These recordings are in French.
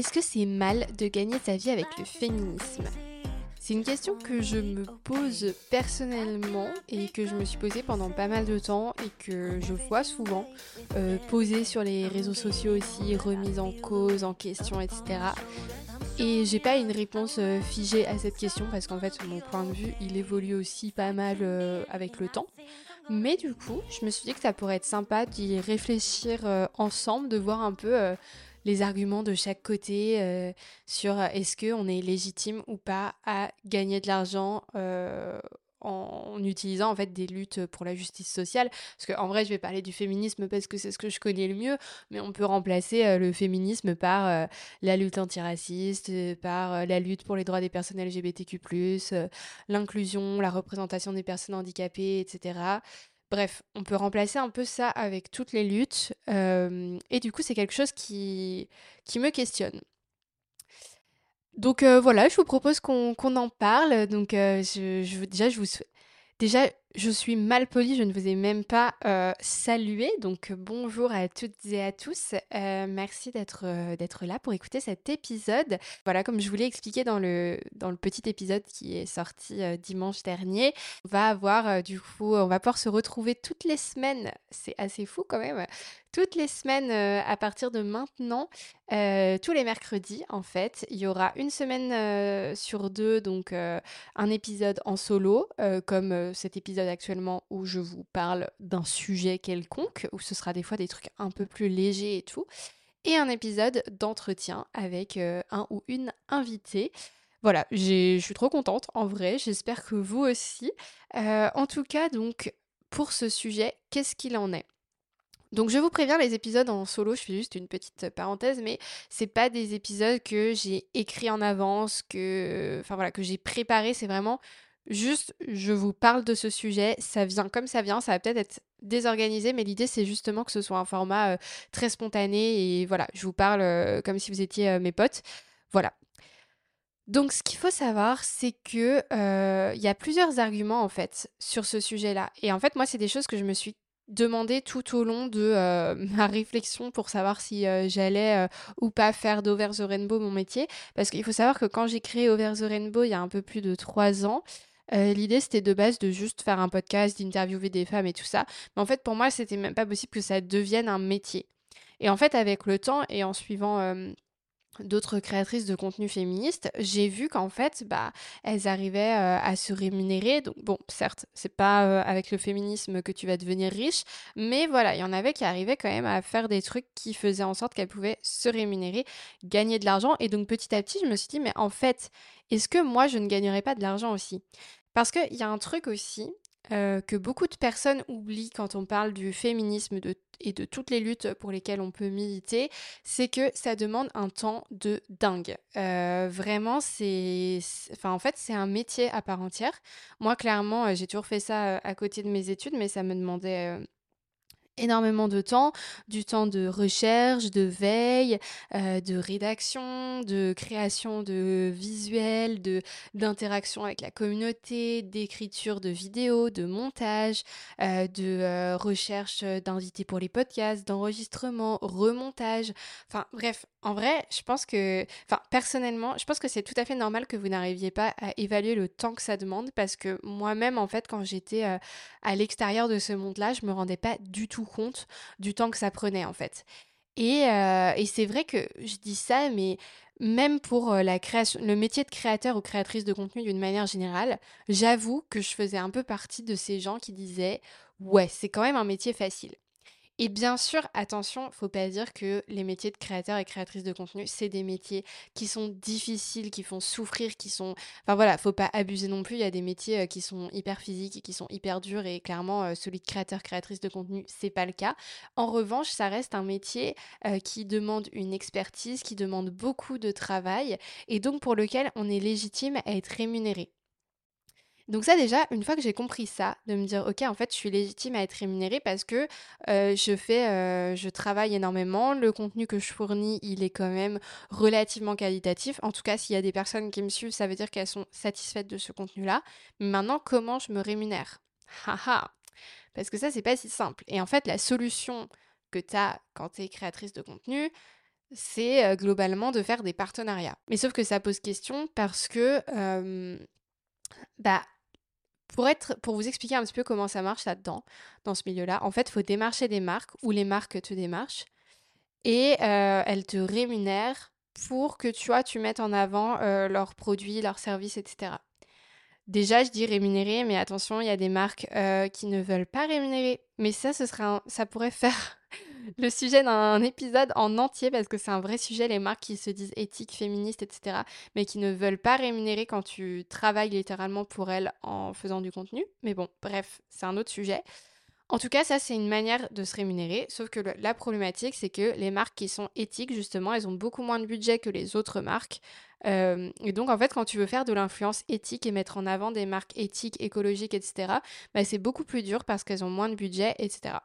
Est-ce que c'est mal de gagner sa vie avec le féminisme? C'est une question que je me pose personnellement et que je me suis posée pendant pas mal de temps et que je vois souvent euh, posée sur les réseaux sociaux aussi, remise en cause, en question, etc. Et j'ai pas une réponse euh, figée à cette question parce qu'en fait mon point de vue il évolue aussi pas mal euh, avec le temps. Mais du coup, je me suis dit que ça pourrait être sympa d'y réfléchir ensemble, de voir un peu les arguments de chaque côté euh, sur euh, est-ce qu'on est légitime ou pas à gagner de l'argent euh, en utilisant en fait des luttes pour la justice sociale? Parce qu'en vrai je vais parler du féminisme parce que c'est ce que je connais le mieux mais on peut remplacer le féminisme par la lutte antiraciste par la lutte pour les droits des personnes LGBTQ+, l'inclusion la représentation des personnes handicapées etc Bref, on peut remplacer un peu ça avec toutes les luttes. Euh, et du coup, c'est quelque chose qui, qui me questionne. Donc euh, voilà, je vous propose qu'on en parle. Donc euh, déjà, je vous, déjà, je suis mal polie, je ne vous ai même pas euh, salué. Donc bonjour à toutes et à tous. Euh, merci d'être euh, d'être là pour écouter cet épisode. Voilà, comme je vous l'ai expliqué dans le, dans le petit épisode qui est sorti dimanche dernier, on va avoir du coup, on va pouvoir se retrouver toutes les semaines. C'est assez fou quand même toutes les semaines à partir de maintenant, tous les mercredis en fait. Il y aura une semaine sur deux, donc un épisode en solo, comme cet épisode actuellement où je vous parle d'un sujet quelconque, où ce sera des fois des trucs un peu plus légers et tout. Et un épisode d'entretien avec un ou une invitée. Voilà, je suis trop contente en vrai, j'espère que vous aussi. en tout cas, donc, pour ce sujet, qu'est-ce qu'il en est? Donc je vous préviens, les épisodes en solo, je fais juste une petite parenthèse, mais c'est pas des épisodes que j'ai écrits en avance, que, enfin voilà, que j'ai préparé. C'est vraiment juste, je vous parle de ce sujet, ça vient comme ça vient, ça va peut-être être désorganisé, mais l'idée c'est justement que ce soit un format euh, très spontané et voilà, je vous parle euh, comme si vous étiez euh, mes potes. Voilà. Donc ce qu'il faut savoir, c'est que il y a plusieurs arguments en fait sur ce sujet-là. Et en fait, moi, c'est des choses que je me suis demander tout au long de ma réflexion pour savoir si j'allais ou pas faire d'Over the Rainbow mon métier. Parce qu'il faut savoir que quand j'ai créé Over the Rainbow il y a un peu plus de trois ans, l'idée c'était de base de juste faire un podcast, d'interviewer des femmes et tout ça. Mais en fait pour moi c'était même pas possible que ça devienne un métier. Et en fait avec le temps et en suivant d'autres créatrices de contenu féministe, j'ai vu qu'en fait, bah, elles arrivaient euh, à se rémunérer. Donc bon, certes, c'est pas euh, avec le féminisme que tu vas devenir riche, mais voilà, il y en avait qui arrivaient quand même à faire des trucs qui faisaient en sorte qu'elles pouvaient se rémunérer, gagner de l'argent. Et donc petit à petit, je me suis dit, mais en fait, est-ce que moi, je ne gagnerais pas de l'argent aussi? Parce qu'il y a un truc aussi, euh, que beaucoup de personnes oublient quand on parle du féminisme et de toutes les luttes pour lesquelles on peut militer, c'est que ça demande un temps de dingue. Euh, vraiment, c'est, enfin, en fait, c'est un métier à part entière. Moi, clairement, euh, j'ai toujours fait ça à côté de mes études, mais ça me demandait énormément de temps, du temps de recherche, de veille, euh, de rédaction, de création de visuels, de d'interaction avec la communauté, d'écriture de vidéos, de montage, euh, de euh, recherche d'invités pour les podcasts, d'enregistrement, remontage. Enfin bref, en vrai, je pense que, enfin personnellement, je pense que c'est tout à fait normal que vous n'arriviez pas à évaluer le temps que ça demande parce que moi-même en fait quand j'étais à l'extérieur de ce monde-là, je me rendais pas du tout compte du temps que ça prenait en fait. Et, euh, et c'est vrai que je dis ça, mais même pour euh, la création, le métier de créateur ou créatrice de contenu d'une manière générale, j'avoue que je faisais un peu partie de ces gens qui disaient ouais, c'est quand même un métier facile. Et bien sûr, attention, faut pas dire que les métiers de créateur et créatrice de contenu, c'est des métiers qui sont difficiles, qui font souffrir, qui sont... Enfin voilà, faut pas abuser non plus. Il y a des métiers euh, qui sont hyper physiques qui sont hyper durs et clairement, euh, celui de créateur, créatrice de contenu, c'est pas le cas. En revanche, ça reste un métier euh, qui demande une expertise, qui demande beaucoup de travail et donc pour lequel on est légitime à être rémunéré. Donc ça déjà, une fois que j'ai compris ça, de me dire ok en fait je suis légitime à être rémunérée parce que je fais, je travaille énormément, le contenu que je fournis il est quand même relativement qualitatif. En tout cas s'il y a des personnes qui me suivent, ça veut dire qu'elles sont satisfaites de ce contenu-là. Maintenant comment je me rémunère? Haha Parce que ça c'est pas si simple. Et en fait la solution que tu quand tu es créatrice de contenu, c'est globalement de faire des partenariats. Mais sauf que ça pose question parce que, bah, pour, vous expliquer un petit peu comment ça marche là-dedans, dans ce milieu-là, en fait, il faut démarcher des marques ou les marques te démarchent et elles te rémunèrent pour que tu tu mettes en avant leurs produits, leurs services, etc. Déjà, je dis rémunérer, mais attention, il y a des marques qui ne veulent pas rémunérer. Mais ça, ce sera ça pourrait faire le sujet d'un épisode en entier parce que c'est un vrai sujet, les marques qui se disent éthiques, féministes, etc., mais qui ne veulent pas rémunérer quand tu travailles littéralement pour elles en faisant du contenu. Mais bon, bref, c'est un autre sujet. En tout cas, ça, c'est une manière de se rémunérer, sauf que la problématique, c'est que les marques qui sont éthiques, justement, elles ont beaucoup moins de budget que les autres marques. Euh, et donc, en fait, quand tu veux faire de l'influence éthique et mettre en avant des marques éthiques, écologiques, etc., bah, c'est beaucoup plus dur parce qu'elles ont moins de budget, etc.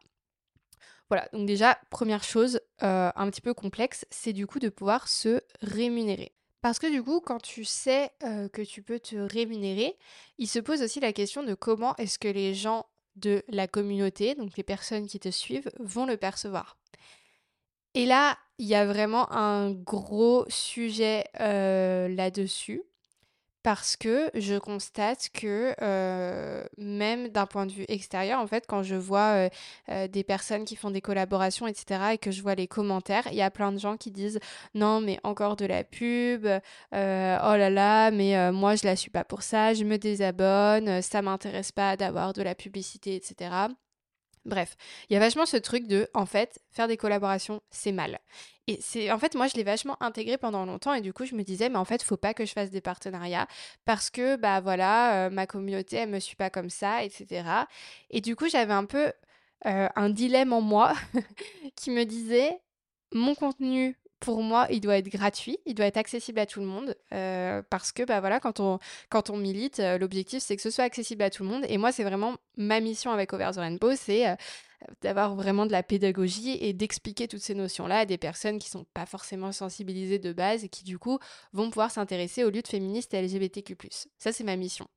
Voilà, donc déjà, première chose euh, un petit peu complexe, c'est du coup de pouvoir se rémunérer. Parce que du coup, quand tu sais euh, que tu peux te rémunérer, il se pose aussi la question de comment est-ce que les gens de la communauté, donc les personnes qui te suivent, vont le percevoir. Et là, il y a vraiment un gros sujet euh, là-dessus parce que je constate que euh, même d'un point de vue extérieur, en fait, quand je vois euh, euh, des personnes qui font des collaborations, etc., et que je vois les commentaires, il y a plein de gens qui disent non, mais encore de la pub, oh là là, mais moi je la suis pas pour ça, je me désabonne, ça m'intéresse pas d'avoir de la publicité, etc. Bref, il y a vachement ce truc de, en fait, faire des collaborations, c'est mal. Et c'est, en fait, moi, je l'ai vachement intégré pendant longtemps et du coup, je me disais, mais en fait, faut pas que je fasse des partenariats parce que, bah voilà, euh, ma communauté, elle me suit pas comme ça, etc. Et du coup, j'avais un peu euh, un dilemme en moi qui me disait, mon contenu pour moi, il doit être gratuit, il doit être accessible à tout le monde, euh, parce que bah voilà, quand on, milite, euh, l'objectif c'est que ce soit accessible à tout le monde. Et moi, c'est vraiment ma mission avec Over the Rainbow, c'est euh, d'avoir vraiment de la pédagogie et d'expliquer toutes ces notions-là à des personnes qui sont pas forcément sensibilisées de base et qui du coup vont pouvoir s'intéresser aux luttes féministes et LGBTQ+. Ça, c'est ma mission.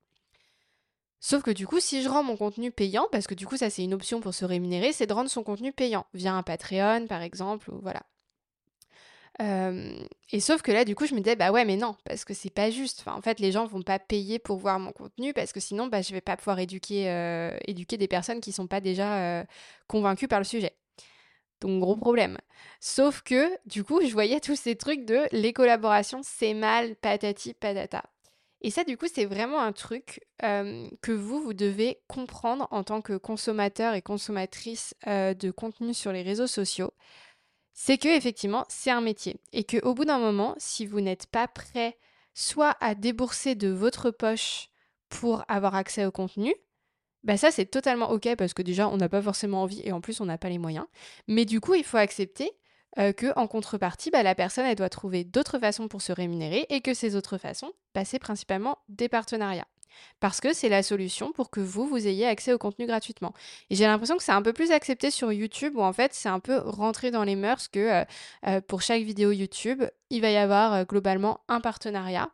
Sauf que du coup, si je rends mon contenu payant, parce que du coup, ça c'est une option pour se rémunérer, c'est de rendre son contenu payant via un Patreon par exemple, ou voilà et sauf que là, du coup, je me disais, bah ouais, mais non, parce que c'est pas juste. En fait, les gens vont pas payer pour voir mon contenu parce que sinon, bah, je vais pas pouvoir éduquer, des personnes qui sont pas déjà convaincues par le sujet. Donc, gros problème. Sauf que, du coup, je voyais tous ces trucs de les collaborations, c'est mal, patati, patata. Et ça, du coup, c'est vraiment un truc que vous, vous devez comprendre en tant que consommateur et consommatrice de contenu sur les réseaux sociaux c'est que effectivement c'est un métier et que au bout d'un moment, si vous n'êtes pas prêt soit à débourser de votre poche pour avoir accès au contenu, bah ça c'est totalement ok parce que déjà on n'a pas forcément envie et en plus on n'a pas les moyens. Mais du coup il faut accepter euh, que en contrepartie, bah, la personne elle doit trouver d'autres façons pour se rémunérer et que ces autres façons, bah, c'est principalement des partenariats parce que c'est la solution pour que vous, vous ayez accès au contenu gratuitement. Et j'ai l'impression que c'est un peu plus accepté sur YouTube, où en fait c'est un peu rentré dans les mœurs que euh, euh, pour chaque vidéo YouTube, il va y avoir euh, globalement un partenariat.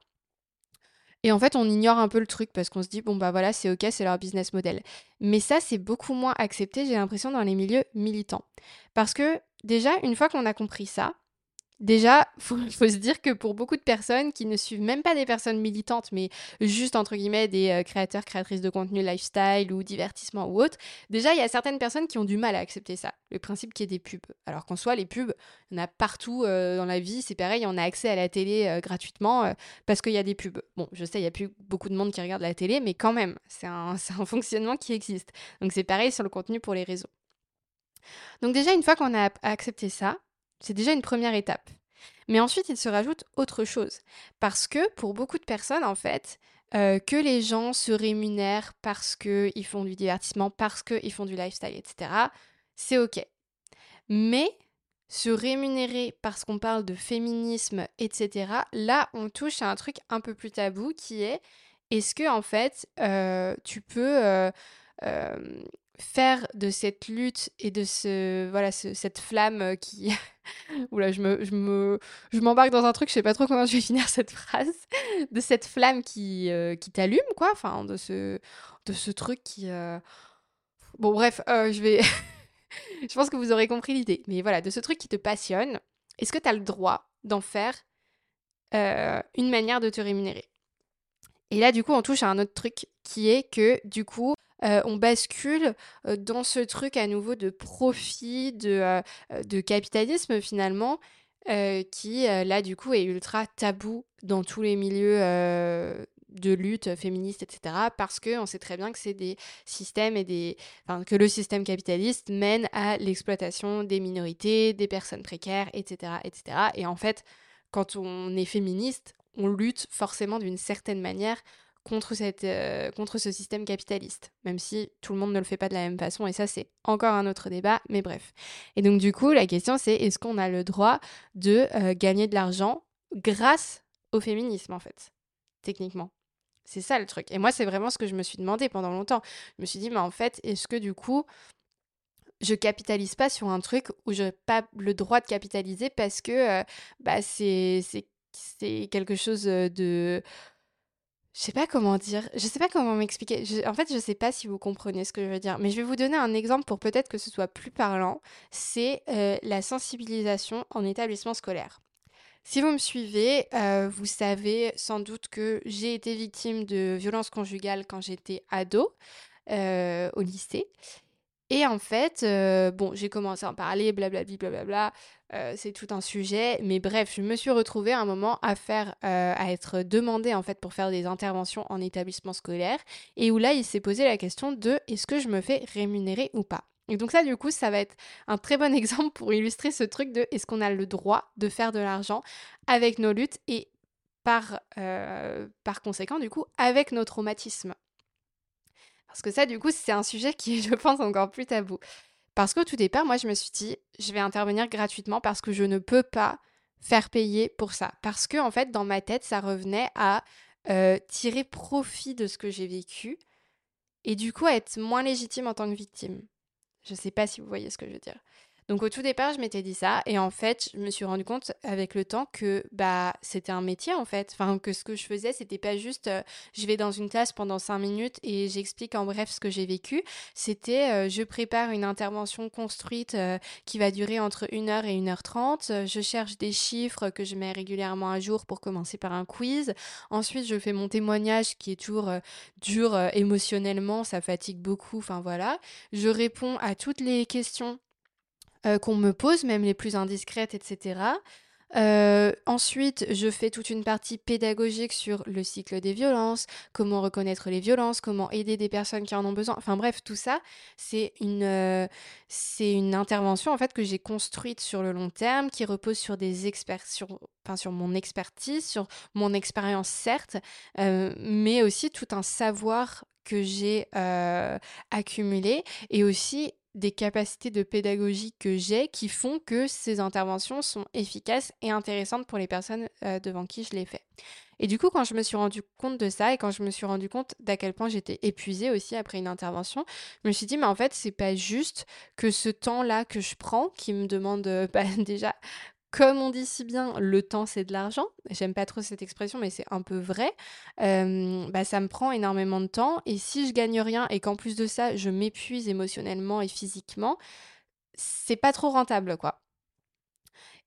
Et en fait, on ignore un peu le truc parce qu'on se dit, bon, bah voilà, c'est ok, c'est leur business model. Mais ça, c'est beaucoup moins accepté, j'ai l'impression, dans les milieux militants. Parce que déjà, une fois qu'on a compris ça, Déjà, il faut, se dire que pour beaucoup de personnes qui ne suivent même pas des personnes militantes, mais juste entre guillemets des euh, créateurs, créatrices de contenu lifestyle ou divertissement ou autre, déjà il y a certaines personnes qui ont du mal à accepter ça, le principe qu'il y ait des pubs. Alors qu'en soit les pubs, y en a partout euh, dans la vie, c'est pareil, on a accès à la télé euh, gratuitement parce qu'il y a des pubs. Bon, je sais, il n'y a plus beaucoup de monde qui regarde la télé, mais quand même, c'est un fonctionnement qui existe. Donc c'est pareil sur le contenu pour les réseaux. Donc déjà, une fois qu'on a accepté ça, c'est déjà une première étape. Mais ensuite, il se rajoute autre chose. Parce que pour beaucoup de personnes, en fait, euh, que les gens se rémunèrent parce qu'ils font du divertissement, parce qu'ils font du lifestyle, etc., c'est OK. Mais se rémunérer parce qu'on parle de féminisme, etc., là, on touche à un truc un peu plus tabou qui est est-ce que, en fait, euh, tu peux. Euh, faire de cette lutte et de ce voilà cette flamme euh, qui oula je me je me je m'embarque dans un truc je sais pas trop comment je vais finir cette phrase. De cette flamme qui euh, qui t'allume quoi enfin de ce de ce truc qui euh, bon bref je vais je pense que vous aurez compris l'idée. Mais voilà de ce truc qui te passionne est-ce que tu as le droit d'en faire une manière de te rémunérer? Et là, du coup, on touche à un autre truc qui est que, du coup, on bascule dans ce truc à nouveau de profit, de, de capitalisme finalement, qui là du coup est ultra tabou dans tous les milieux de lutte féministe, etc. Parce qu'on sait très bien que c'est des systèmes et des. Que le système capitaliste mène à l'exploitation des minorités, des personnes précaires, etc., etc. Et en fait, quand on est féministe, on lutte forcément d'une certaine manière contre, cette, euh, contre ce système capitaliste, même si tout le monde ne le fait pas de la même façon, et ça c'est encore un autre débat, mais bref. Et donc du coup, la question c'est est-ce qu'on a le droit de euh, gagner de l'argent grâce au féminisme en fait, techniquement? C'est ça le truc. Et moi, c'est vraiment ce que je me suis demandé pendant longtemps. Je me suis dit, mais en fait, est-ce que du coup, je capitalise pas sur un truc où je n'ai pas le droit de capitaliser parce que euh, bah, c'est quelque chose de je sais pas comment dire, je sais pas comment m'expliquer. En fait, je sais pas si vous comprenez ce que je veux dire, mais je vais vous donner un exemple pour peut-être que ce soit plus parlant. C'est euh, la sensibilisation en établissement scolaire. Si vous me suivez, euh, vous savez sans doute que j'ai été victime de violences conjugales quand j'étais ado euh, au lycée. Et en fait, bon, j'ai commencé à en parler, blablabla, blablabla. Euh, c'est tout un sujet, mais bref, je me suis retrouvée à un moment à faire, à être demandée en fait pour faire des interventions en établissement scolaire, et où là, il s'est posé la question de est-ce que je me fais rémunérer ou pas? Et donc ça, du coup, ça va être un très bon exemple pour illustrer ce truc de est-ce qu'on a le droit de faire de l'argent avec nos luttes et par, par conséquent, du coup, avec nos traumatismes. Parce que ça, du coup, c'est un sujet qui est, je pense, encore plus tabou. Parce qu'au tout départ, moi, je me suis dit, je vais intervenir gratuitement parce que je ne peux pas faire payer pour ça. Parce que, en fait, dans ma tête, ça revenait à tirer profit de ce que j'ai vécu et du coup à être moins légitime en tant que victime. Je ne sais pas si vous voyez ce que je veux dire. Donc au tout départ, je m'étais dit ça et en fait, je me suis rendu compte avec le temps que bah c'était un métier en fait, enfin que ce que je faisais, c'était pas juste euh, je vais dans une classe pendant cinq minutes et j'explique en bref ce que j'ai vécu, c'était euh, je prépare une intervention construite euh, qui va durer entre 1h et 1h30, je cherche des chiffres que je mets régulièrement à jour pour commencer par un quiz. Ensuite, je fais mon témoignage qui est toujours dur émotionnellement, ça fatigue beaucoup, enfin voilà. Je réponds à toutes les questions euh, qu'on me pose, même les plus indiscrètes, etc. Euh, ensuite, je fais toute une partie pédagogique sur le cycle des violences, comment reconnaître les violences, comment aider des personnes qui en ont besoin. Enfin bref, tout ça, c'est une, euh, une intervention en fait que j'ai construite sur le long terme, qui repose sur des experts, sur, enfin, sur mon expertise, sur mon expérience certes, mais aussi tout un savoir que j'ai accumulé et aussi des capacités de pédagogie que j'ai qui font que ces interventions sont efficaces et intéressantes pour les personnes euh, devant qui je les fais. Et du coup, quand je me suis rendu compte de ça et quand je me suis rendu compte d'à quel point j'étais épuisée aussi après une intervention, je me suis dit, mais en fait, c'est pas juste que ce temps-là que je prends, qui me demande euh, bah, déjà comme on dit si bien, le temps c'est de l'argent. J'aime pas trop cette expression, mais c'est un peu vrai. bah, ça me prend énormément de temps. Et si je gagne rien et qu'en plus de ça, je m'épuise émotionnellement et physiquement, c'est pas trop rentable, quoi.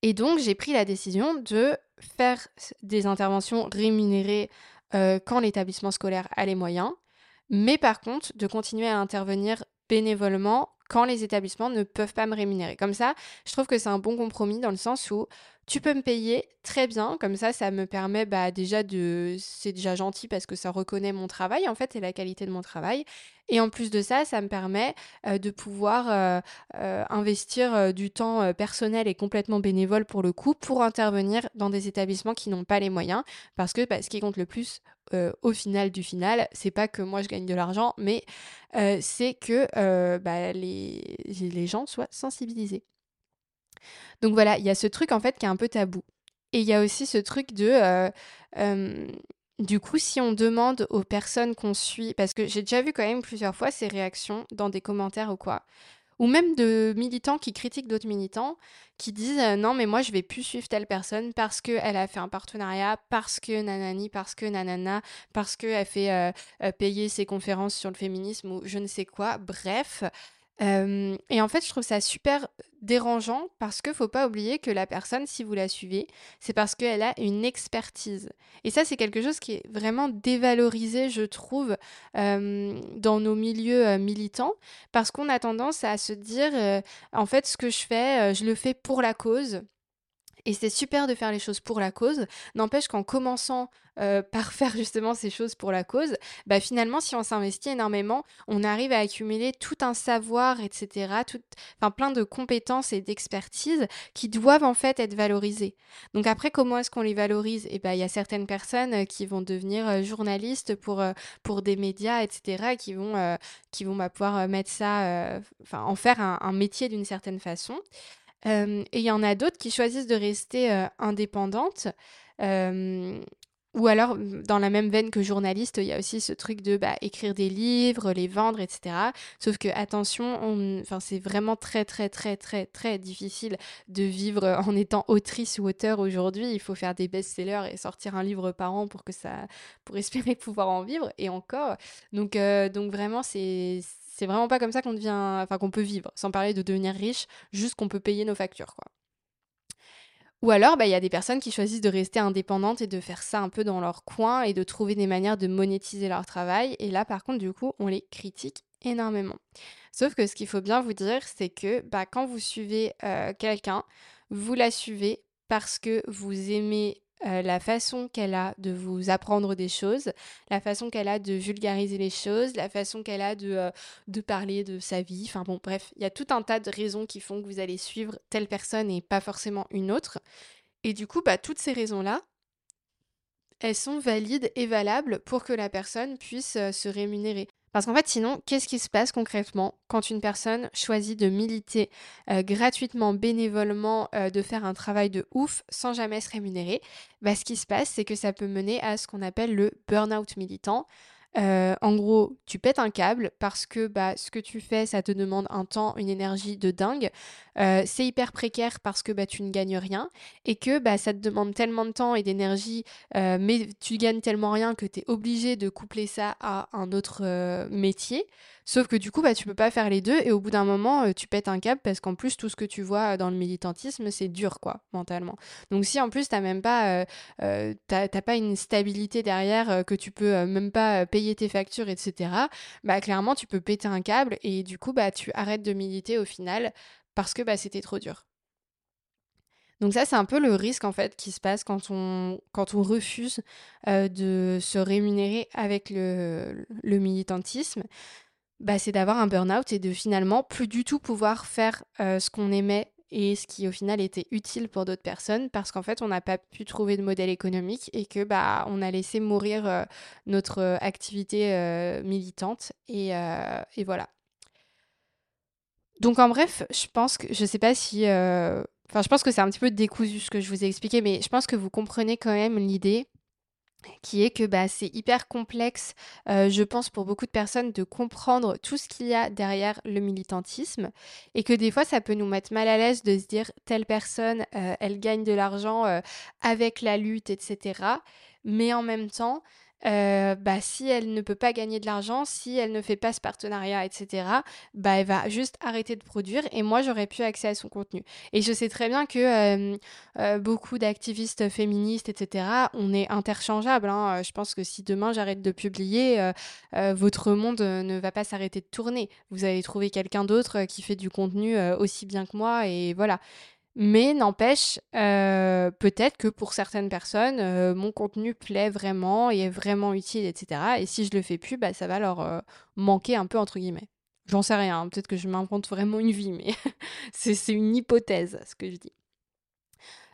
Et donc, j'ai pris la décision de faire des interventions rémunérées quand l'établissement scolaire a les moyens, mais par contre, de continuer à intervenir bénévolement quand les établissements ne peuvent pas me rémunérer. Comme ça, je trouve que c'est un bon compromis dans le sens où tu peux me payer très bien, comme ça, ça me permet bah, déjà de... C'est déjà gentil parce que ça reconnaît mon travail, en fait, et la qualité de mon travail. Et en plus de ça, ça me permet euh, de pouvoir euh, euh, investir du temps personnel et complètement bénévole pour le coup, pour intervenir dans des établissements qui n'ont pas les moyens. Parce que bah, ce qui compte le plus au final du final, c'est pas que moi je gagne de l'argent, mais c'est que bah, les, les gens soient sensibilisés. Donc voilà, il y a ce truc en fait qui est un peu tabou. Et il y a aussi ce truc de... Euh, du coup, si on demande aux personnes qu'on suit, parce que j'ai déjà vu quand même plusieurs fois ces réactions dans des commentaires ou quoi, ou même de militants qui critiquent d'autres militants, qui disent euh, non mais moi je vais plus suivre telle personne parce qu'elle a fait un partenariat, parce que nanani, parce que nanana, parce qu'elle fait euh, payer ses conférences sur le féminisme ou je ne sais quoi. Bref, et en fait, je trouve ça super dérangeant parce que faut pas oublier que la personne, si vous la suivez, c'est parce qu'elle a une expertise. Et ça, c'est quelque chose qui est vraiment dévalorisé, je trouve, dans nos milieux militants, parce qu'on a tendance à se dire, en fait, ce que je fais, je le fais pour la cause. Et c'est super de faire les choses pour la cause. N'empêche qu'en commençant euh, par faire justement ces choses pour la cause, bah finalement, si on s'investit énormément, on arrive à accumuler tout un savoir, etc., tout, plein de compétences et d'expertise qui doivent en fait être valorisées. Donc après, comment est-ce qu'on les valorise? Et eh ben, il y a certaines personnes euh, qui vont devenir euh, journalistes pour, pour des médias, etc., qui vont, qui vont bah, pouvoir mettre ça, en faire un métier d'une certaine façon et il y en a d'autres qui choisissent de rester indépendantes. ou alors, dans la même veine que journaliste, il y a aussi ce truc de bah, écrire des livres, les vendre, etc. Sauf que, attention, enfin, c'est vraiment très, très, très, très, très difficile de vivre en étant autrice ou auteur aujourd'hui. Il faut faire des best-sellers et sortir un livre par an pour, que ça, pour espérer pouvoir en vivre. Et encore. Donc, donc vraiment, c'est c'est vraiment pas comme ça qu'on devient, enfin qu'on peut vivre, sans parler de devenir riche, juste qu'on peut payer nos factures. Ou alors, bah, il y a des personnes qui choisissent de rester indépendantes et de faire ça un peu dans leur coin et de trouver des manières de monétiser leur travail. Et là, par contre, du coup, on les critique énormément. Sauf que ce qu'il faut bien vous dire, c'est que bah, quand vous suivez euh, quelqu'un, vous la suivez parce que vous aimez euh, la façon qu'elle a de vous apprendre des choses, la façon qu'elle a de vulgariser les choses, la façon qu'elle a de, euh, de parler de sa vie. Enfin bon, bref, il y a tout un tas de raisons qui font que vous allez suivre telle personne et pas forcément une autre. Et du coup, bah, toutes ces raisons-là, elles sont valides et valables pour que la personne puisse euh, se rémunérer. Parce qu'en fait, sinon, qu'est-ce qui se passe concrètement quand une personne choisit de militer euh, gratuitement, bénévolement, euh, de faire un travail de ouf sans jamais se rémunérer? Bah, Ce qui se passe, c'est que ça peut mener à ce qu'on appelle le burn-out militant. Euh, en gros, tu pètes un câble parce que bah, ce que tu fais, ça te demande un temps, une énergie de dingue. Euh, c'est hyper précaire parce que bah, tu ne gagnes rien et que bah, ça te demande tellement de temps et d'énergie, euh, mais tu gagnes tellement rien que tu es obligé de coupler ça à un autre métier. Sauf que du coup, bah, tu peux pas faire les deux et au bout d'un moment, euh, tu pètes un câble parce qu'en plus, tout ce que tu vois dans le militantisme, c'est dur, quoi, mentalement. Donc si en plus, t'as même pas, euh, euh, pas une stabilité derrière, que tu peux même pas payer tes factures, etc., bah clairement, tu peux péter un câble et du coup, bah, tu arrêtes de militer au final parce que bah, c'était trop dur. Donc ça, c'est un peu le risque en fait qui se passe quand on, quand on refuse de se rémunérer avec le, le militantisme bah, c'est d'avoir un burn-out et de finalement plus du tout pouvoir faire euh, ce qu'on aimait et ce qui au final était utile pour d'autres personnes parce qu'en fait on n'a pas pu trouver de modèle économique et que bah on a laissé mourir euh, notre euh, activité militante et, et, voilà. Donc en bref, je pense que je sais pas si enfin je pense que c'est un petit peu décousu ce que je vous ai expliqué mais je pense que vous comprenez quand même l'idée qui est que bah, c'est hyper complexe, euh, je pense, pour beaucoup de personnes de comprendre tout ce qu'il y a derrière le militantisme et que des fois, ça peut nous mettre mal à l'aise de se dire telle personne, euh, elle gagne de l'argent euh, avec la lutte, etc. Mais en même temps, euh, bah, si elle ne peut pas gagner de l'argent, si elle ne fait pas ce partenariat, etc., bah, elle va juste arrêter de produire et moi, j'aurais pu accès à son contenu. Et je sais très bien que euh, euh, beaucoup d'activistes féministes, etc., on est interchangeables. Hein. Je pense que si demain j'arrête de publier, votre monde ne va pas s'arrêter de tourner. Vous allez trouver quelqu'un d'autre qui fait du contenu aussi bien que moi et voilà. Mais n'empêche, euh, peut-être que pour certaines personnes, euh, mon contenu plaît vraiment et est vraiment utile, etc. Et si je le fais plus, bah, ça va leur euh, manquer un peu, entre guillemets. J'en sais rien, hein. peut-être que je m'invente vraiment une vie, mais c'est une hypothèse, ce que je dis.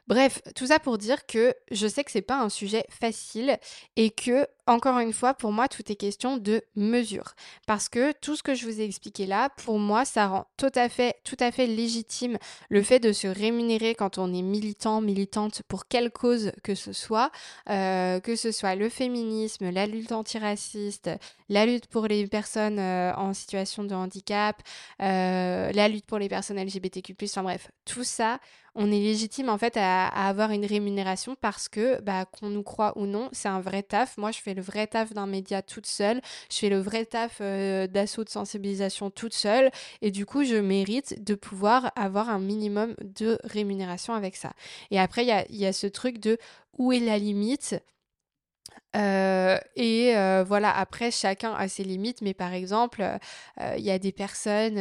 Bref, tout ça pour dire que je sais que c'est pas un sujet facile et que, encore une fois, pour moi, tout est question de mesure. Parce que tout ce que je vous ai expliqué là, pour moi, ça rend tout à fait, tout à fait légitime le fait de se rémunérer quand on est militant, militante pour quelle cause que ce soit, euh, que ce soit le féminisme, la lutte antiraciste, la lutte pour les personnes euh, en situation de handicap, euh, la lutte pour les personnes LGBTQ+, enfin bref, tout ça, on est légitime en fait à, avoir une rémunération parce que, bah, qu'on nous croit ou non, c'est un vrai taf. Moi, je fais le vrai taf d'un média toute seule, je fais le vrai taf d'assaut de sensibilisation toute seule, et du coup, je mérite de pouvoir avoir un minimum de rémunération avec ça. Et après, il y a ce truc de où est la limite? Euh, et euh, voilà, après, chacun a ses limites, mais par exemple, euh, il y a des personnes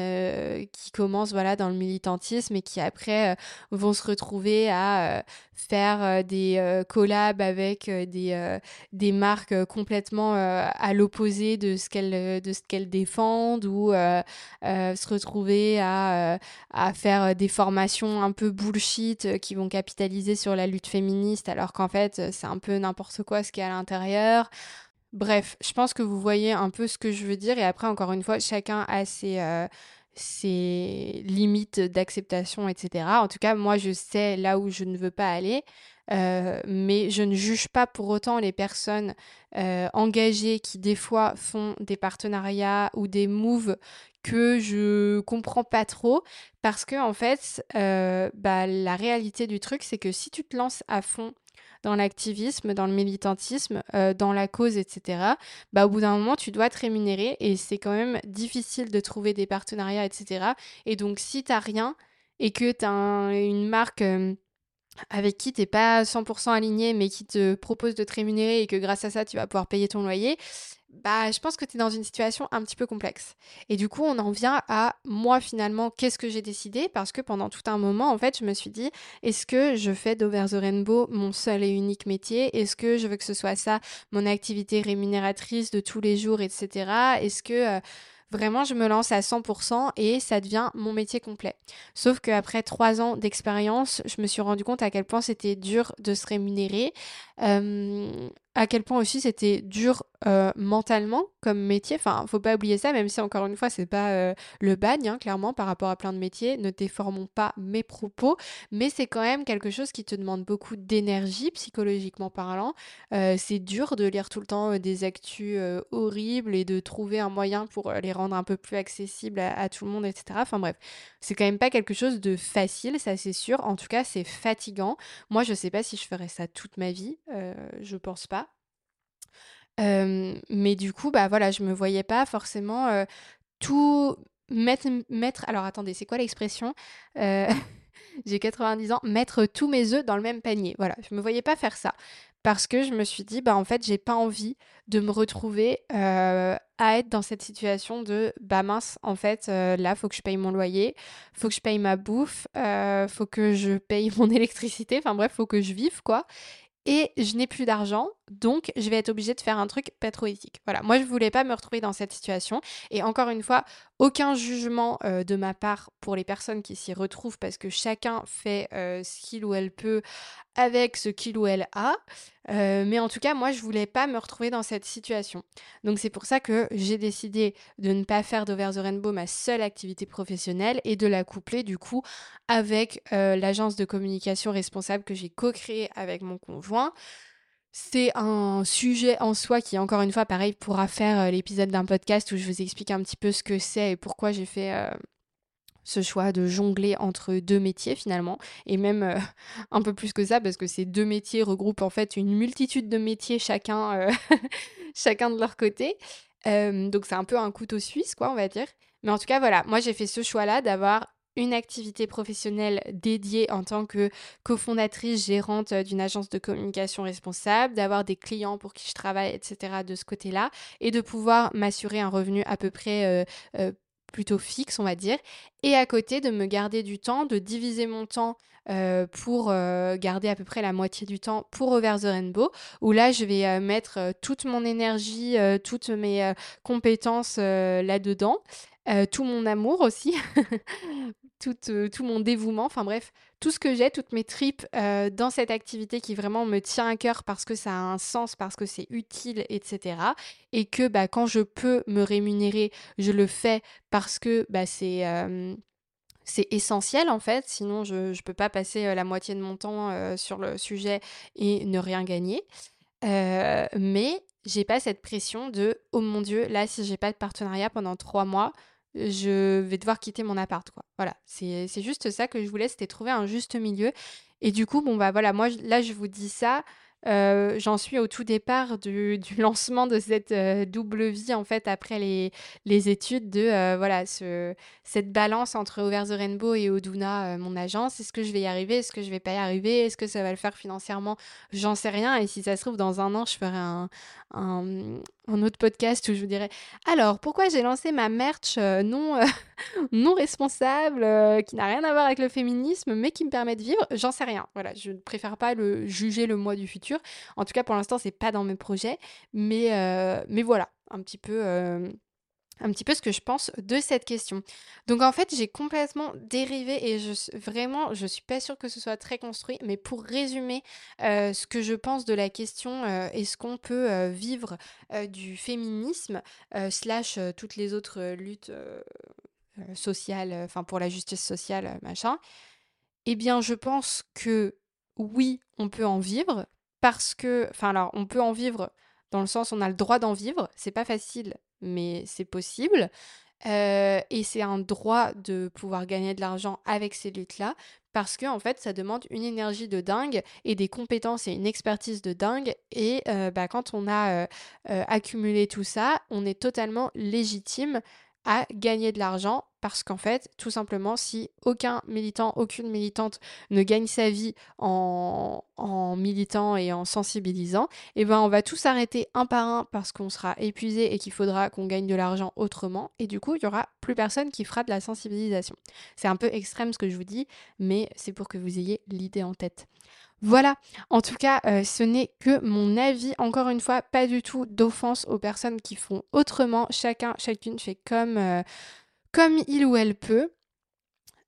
qui commencent voilà, dans le militantisme et qui après vont se retrouver à faire des collabs avec des, des marques complètement à l'opposé de ce qu'elles qu'elles défendent ou se retrouver à, à faire des formations un peu bullshit qui vont capitaliser sur la lutte féministe alors qu'en fait c'est un peu n'importe quoi ce qui est à l'intérieur. Bref, je pense que vous voyez un peu ce que je veux dire. Et après encore une fois chacun a ses ses limites d'acceptation, etc. En tout cas, moi, je sais là où je ne veux pas aller, euh, mais je ne juge pas pour autant les personnes euh, engagées qui, des fois, font des partenariats ou des moves que je comprends pas trop, parce que, en fait, euh, bah, la réalité du truc, c'est que si tu te lances à fond dans l'activisme, dans le militantisme, euh, dans la cause, etc., bah, au bout d'un moment, tu dois te rémunérer et c'est quand même difficile de trouver des partenariats, etc. Et donc, si tu n'as rien et que tu as une marque... Euh, avec qui t'es pas 100% aligné mais qui te propose de te rémunérer et que grâce à ça tu vas pouvoir payer ton loyer, bah, je pense que tu es dans une situation un petit peu complexe. Et du coup, on en vient à moi finalement, qu'est-ce que j'ai décidé? Parce que pendant tout un moment, en fait, je me suis dit, est-ce que je fais d'Over the Rainbow mon seul et unique métier? Est-ce que je veux que ce soit ça mon activité rémunératrice de tous les jours, etc. Est-ce que... Euh, vraiment, je me lance à 100% et ça devient mon métier complet? Sauf qu'après trois ans d'expérience, je me suis rendu compte à quel point c'était dur de se rémunérer. À quel point aussi c'était dur euh, mentalement comme métier. Enfin, faut pas oublier ça, même si encore une fois, c'est pas euh, le bagne, hein, clairement, par rapport à plein de métiers. Ne déformons pas mes propos, mais c'est quand même quelque chose qui te demande beaucoup d'énergie, psychologiquement parlant. Euh, c'est dur de lire tout le temps des actus horribles et de trouver un moyen pour les rendre un peu plus accessibles à, à tout le monde, etc. Enfin bref, c'est quand même pas quelque chose de facile, ça c'est sûr. En tout cas, c'est fatigant. Moi, je sais pas si je ferais ça toute ma vie, je pense pas mais du coup, bah voilà, je me voyais pas forcément tout mettre, mettre. Alors attendez, c'est quoi l'expression J'ai 90 ans, mettre tous mes œufs dans le même panier. Voilà, je me voyais pas faire ça parce que je me suis dit, bah en fait, j'ai pas envie de me retrouver à être dans cette situation de, bah mince, en fait, là, faut que je paye mon loyer, faut que je paye ma bouffe, faut que je paye mon électricité, enfin bref, faut que je vive, quoi et je n'ai plus d'argent, donc je vais être obligée de faire un truc pas trop éthique. Voilà, moi je voulais pas me retrouver dans cette situation et encore une fois, aucun jugement euh, de ma part pour les personnes qui s'y retrouvent parce que chacun fait euh, ce qu'il ou elle peut avec ce qu'il ou elle a. Euh, mais en tout cas, moi, je voulais pas me retrouver dans cette situation. Donc c'est pour ça que j'ai décidé de ne pas faire d'Over the Rainbow ma seule activité professionnelle et de la coupler du coup avec l'agence de communication responsable que j'ai co-créée avec mon conjoint. C'est un sujet en soi qui, encore une fois, pareil, pourra faire l'épisode d'un podcast où je vous explique un petit peu ce que c'est et pourquoi j'ai fait ce choix de jongler entre deux métiers finalement, et même euh, un peu plus que ça, parce que ces deux métiers regroupent en fait une multitude de métiers chacun, euh, chacun de leur côté. Euh, donc c'est un peu un couteau suisse, quoi, on va dire. Mais en tout cas, voilà, moi j'ai fait ce choix-là d'avoir une activité professionnelle dédiée en tant que cofondatrice gérante d'une agence de communication responsable, d'avoir des clients pour qui je travaille, etc. de ce côté-là, et de pouvoir m'assurer un revenu à peu près plutôt fixe, on va dire, et à côté de me garder du temps, de diviser mon temps euh, pour euh, garder à peu près la moitié du temps pour Over the Rainbow, où là je vais euh, mettre toute mon énergie, toutes mes compétences là-dedans, tout mon amour aussi, tout, tout, mon dévouement, enfin bref, tout ce que j'ai, toutes mes tripes dans cette activité qui vraiment me tient à cœur parce que ça a un sens, parce que c'est utile, etc. Et que bah, quand je peux me rémunérer, je le fais parce que bah, c'est c'est essentiel en fait, sinon je ne peux pas passer euh, la moitié de mon temps euh, sur le sujet et ne rien gagner. Euh, mais j'ai pas cette pression de oh mon dieu, là si j'ai pas de partenariat pendant trois mois, je vais devoir quitter mon appart quoi. Voilà, c'est juste ça que je voulais, c'était trouver un juste milieu. Et du coup, bon bah voilà, moi là je vous dis ça Euh, j'en suis au tout départ du, lancement de cette euh, double vie, en fait, après les, les études, de euh, voilà, ce, cette balance entre Over the Rainbow et Oduna, mon agence. Est-ce que je vais y arriver? Est-ce que je vais pas y arriver? Est-ce que ça va le faire financièrement? J'en sais rien. Et si ça se trouve, dans un an, je ferai un, un, autre podcast où je vous dirai alors pourquoi j'ai lancé ma merch non, non responsable qui n'a rien à voir avec le féminisme mais qui me permet de vivre? J'en sais rien. Voilà je ne préfère pas le juger le mois du futur. En tout cas pour l'instant c'est pas dans mes projets. Mais mais voilà un petit peu un petit peu ce que je pense de cette question. Donc en fait, j'ai complètement dérivé et je vraiment, je suis pas sûre que ce soit très construit, mais pour résumer euh, ce que je pense de la question euh, est-ce qu'on peut euh, vivre du féminisme slash toutes les autres luttes sociales, enfin pour la justice sociale, machin. Eh bien, je pense que oui, on peut en vivre parce que, enfin alors, on peut en vivre dans le sens on a le droit d'en vivre. C'est pas facile mais c'est possible. Et c'est un droit de pouvoir gagner de l'argent avec ces luttes-là, parce que en fait, ça demande une énergie de dingue et des compétences et une expertise de dingue. Et bah, quand on a accumulé tout ça, on est totalement légitime à gagner de l'argent parce qu'en fait, tout simplement, si aucun militant, aucune militante ne gagne sa vie en, militant et en sensibilisant, eh ben on va tous arrêter un par un parce qu'on sera épuisé et qu'il faudra qu'on gagne de l'argent autrement. Et du coup, il y aura plus personne qui fera de la sensibilisation. C'est un peu extrême ce que je vous dis, mais c'est pour que vous ayez l'idée en tête. Voilà, en tout cas, euh, ce n'est que mon avis. Encore une fois, pas du tout d'offense aux personnes qui font autrement. Chacun, chacune fait comme, euh, comme il ou elle peut.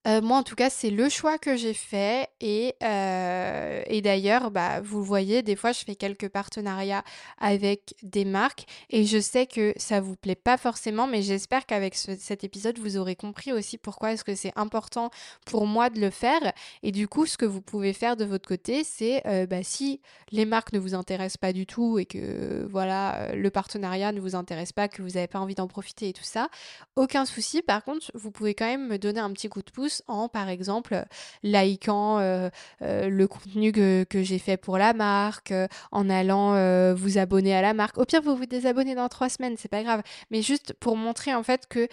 Euh, moi, en tout cas, c'est le choix que j'ai fait. Et, euh, et d'ailleurs, bah, vous le voyez, des fois, je fais quelques partenariats avec des marques. Et je sais que ça vous plaît pas forcément, mais j'espère qu'avec cet épisode, vous aurez compris aussi pourquoi est-ce que c'est important pour moi de le faire. Et du coup, ce que vous pouvez faire de votre côté, c'est euh, bah, si les marques ne vous intéressent pas du tout et que voilà, le partenariat ne vous intéresse pas, que vous n'avez pas envie d'en profiter et tout ça, aucun souci. Par contre, vous pouvez quand même me donner un petit coup de pouce en, par exemple, likant euh, euh, le contenu que, j'ai fait pour la marque, euh, en allant vous abonner à la marque. Au pire, vous vous désabonnez dans trois semaines, c'est pas grave. Mais juste pour montrer en fait que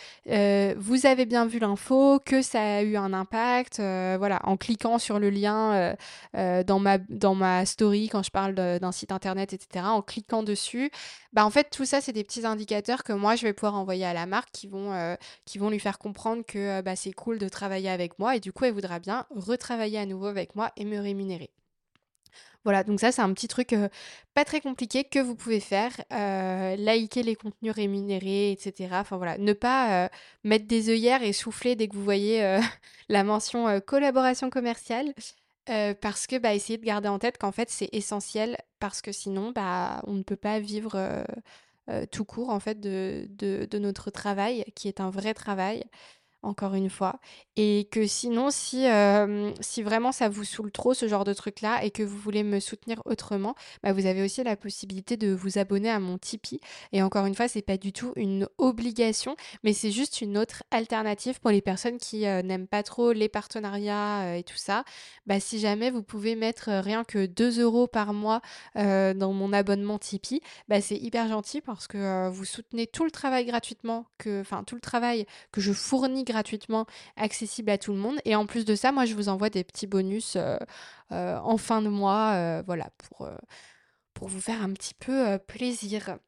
vous avez bien vu l'info, que ça a eu un impact, voilà, en cliquant sur le lien dans, ma, dans ma story quand je parle d'un site internet, etc., en cliquant dessus, bah en fait tout ça c'est des petits indicateurs que moi je vais pouvoir envoyer à la marque qui vont, qui vont lui faire comprendre que bah, c'est cool de travailler avec moi et du coup elle voudra bien retravailler à nouveau avec moi et me rémunérer. Voilà, donc ça c'est un petit truc euh, pas très compliqué que vous pouvez faire. Euh, les contenus rémunérés, etc. Enfin voilà, ne pas euh, mettre des œillères et souffler dès que vous voyez la mention collaboration commerciale. parce que bah, essayez de garder en tête qu'en fait c'est essentiel parce que sinon bah, on ne peut pas vivre tout court en fait de, notre travail qui est un vrai travail encore une fois. Et que sinon, si, si vraiment ça vous saoule trop ce genre de truc-là et que vous voulez me soutenir autrement, bah, vous avez aussi la possibilité de vous abonner à mon Tipeee. Et encore une fois, c'est pas du tout une obligation, mais c'est juste une autre alternative pour les personnes qui n'aiment pas trop les partenariats et tout ça. Bah, si jamais vous pouvez mettre rien que 2 euros par mois dans mon abonnement Tipeee, bah, c'est hyper gentil parce que vous soutenez tout le travail gratuitement, que, enfin tout le travail que je fournis accessible à tout le monde. Et en plus de ça, moi, je vous envoie des petits bonus euh, euh, en fin de mois, euh, voilà, pour, pour vous faire un petit peu plaisir.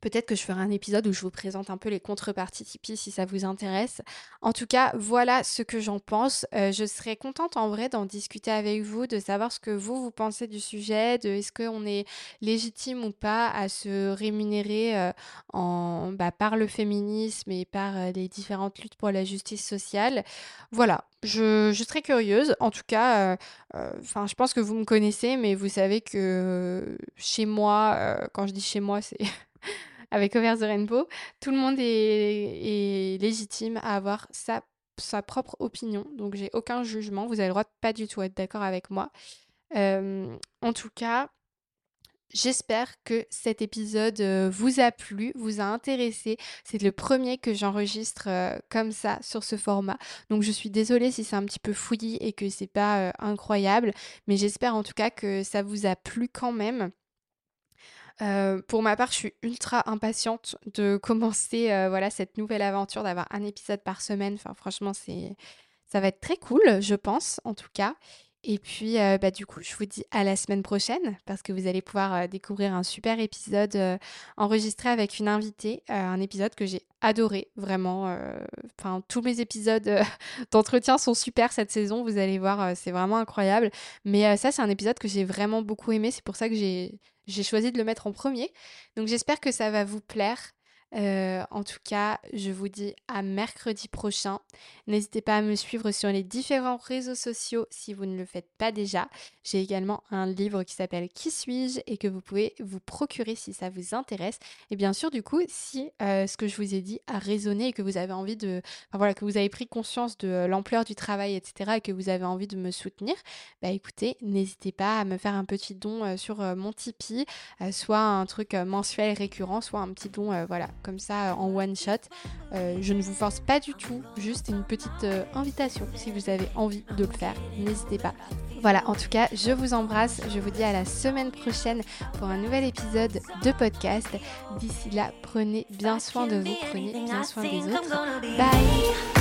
Peut-être que je ferai un épisode où je vous présente un peu les contreparties Tipeee si ça vous intéresse. En tout cas, voilà ce que j'en pense. Euh, je serais contente en vrai d'en discuter avec vous, de savoir ce que vous, vous pensez du sujet, de est-ce qu'on est légitime ou pas à se rémunérer euh, en, bah, par le féminisme et par euh, les différentes luttes pour la justice sociale. Voilà, je, je serais curieuse. En tout cas, je pense que vous me connaissez, mais vous savez que chez moi, quand je dis chez moi, c'est avec Over the Rainbow, tout le monde est, légitime à avoir sa, propre opinion. Donc j'ai aucun jugement. Vous avez le droit de pas du tout être d'accord avec moi. Euh, en tout cas, J'espère que cet épisode euh, vous a plu, vous a intéressé. C'est le premier que j'enregistre euh, comme ça sur ce format. Donc je suis désolée si c'est un petit peu fouillis et que c'est pas incroyable, mais j'espère en tout cas que ça vous a plu quand même. Pour ma part, je suis ultra impatiente de commencer voilà cette nouvelle aventure d'avoir un épisode par semaine. Enfin franchement, c'est ça va être très cool, je pense en tout cas. Et puis, euh, bah, du coup, je vous dis à la semaine prochaine parce que vous allez pouvoir euh, découvrir un super épisode euh, enregistré avec une invitée. un épisode que j'ai adoré, vraiment. Enfin, tous mes épisodes d'entretien sont super cette saison. Vous allez voir, c'est vraiment incroyable. Mais ça, c'est un épisode que j'ai vraiment beaucoup aimé. C'est pour ça que j'ai choisi de le mettre en premier. Donc, j'espère que ça va vous plaire. Euh, en tout cas, je vous dis à mercredi prochain. N'hésitez pas à me suivre sur les différents réseaux sociaux si vous ne le faites pas déjà. J'ai également un livre qui s'appelle Qui suis-je et que vous pouvez vous procurer si ça vous intéresse. Et bien sûr, du coup, si euh, ce que je vous ai dit a résonné et que vous avez envie de, enfin, voilà, que vous avez pris conscience de l'ampleur du travail, etc., et que vous avez envie de me soutenir, bah écoutez, n'hésitez pas à me faire un petit don euh, sur mon Tipeee, soit un truc mensuel récurrent, soit un petit don, voilà comme ça en one shot. Euh, je ne vous force pas du tout, juste une petite euh, invitation si vous avez envie de le faire. N'hésitez pas. Voilà, en tout cas, je vous embrasse. Je vous dis à la semaine prochaine pour un nouvel épisode de podcast. D'ici là, prenez bien soin de vous, prenez bien soin des autres. Bye